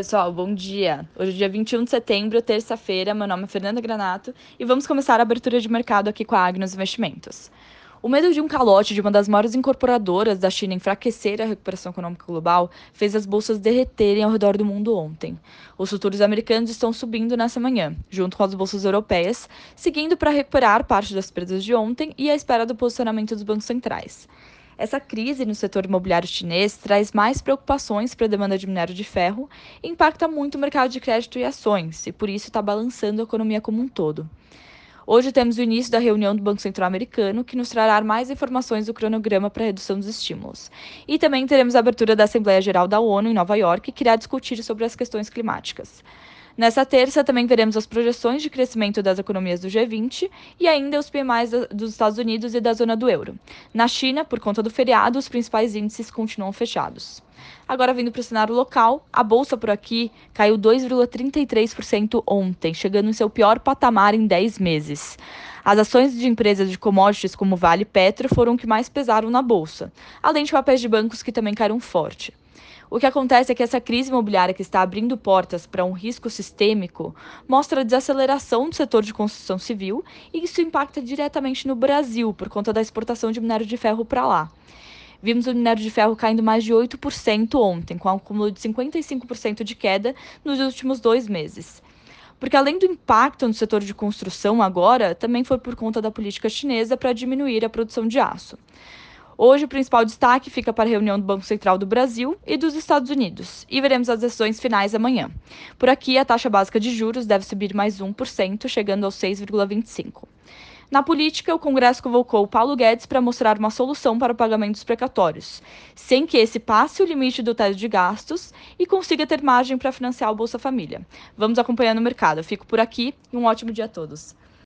Pessoal, bom dia. Hoje é dia 21 de setembro, terça-feira. Meu nome é Fernanda Granato e vamos começar a abertura de mercado aqui com a Agnos Investimentos. O medo de um calote de uma das maiores incorporadoras da China enfraquecer a recuperação econômica global fez as bolsas derreterem ao redor do mundo ontem. Os futuros americanos estão subindo nessa manhã, junto com as bolsas europeias, seguindo para recuperar parte das perdas de ontem e à espera do posicionamento dos bancos centrais. Essa crise no setor imobiliário chinês traz mais preocupações para a demanda de minério de ferro e impacta muito o mercado de crédito e ações, e por isso está balançando a economia como um todo. Hoje temos o início da reunião do Banco Central Americano, que nos trará mais informações do cronograma para a redução dos estímulos. E também teremos a abertura da Assembleia Geral da ONU em Nova York, que irá discutir sobre as questões climáticas. Nessa terça, também veremos as projeções de crescimento das economias do G20 e ainda os PMIs dos Estados Unidos e da zona do euro. Na China, por conta do feriado, os principais índices continuam fechados. Agora, vindo para o cenário local, a bolsa por aqui caiu 2,33% ontem, chegando em seu pior patamar em 10 meses. As ações de empresas de commodities como Vale e Petro foram que mais pesaram na bolsa, além de papéis de bancos que também caíram forte. O que acontece é que essa crise imobiliária que está abrindo portas para um risco sistêmico mostra a desaceleração do setor de construção civil e isso impacta diretamente no Brasil por conta da exportação de minério de ferro para lá. Vimos o minério de ferro caindo mais de 8% ontem, com um acúmulo de 55% de queda nos últimos dois meses. Porque além do impacto no setor de construção agora, também foi por conta da política chinesa para diminuir a produção de aço. Hoje, o principal destaque fica para a reunião do Banco Central do Brasil e dos Estados Unidos, e veremos as decisões finais amanhã. Por aqui, a taxa básica de juros deve subir mais 1%, chegando aos 6,25%. Na política, o Congresso convocou Paulo Guedes para mostrar uma solução para o pagamento dos precatórios, sem que esse passe o limite do teto de gastos e consiga ter margem para financiar o Bolsa Família. Vamos acompanhando o mercado. Eu fico por aqui e um ótimo dia a todos.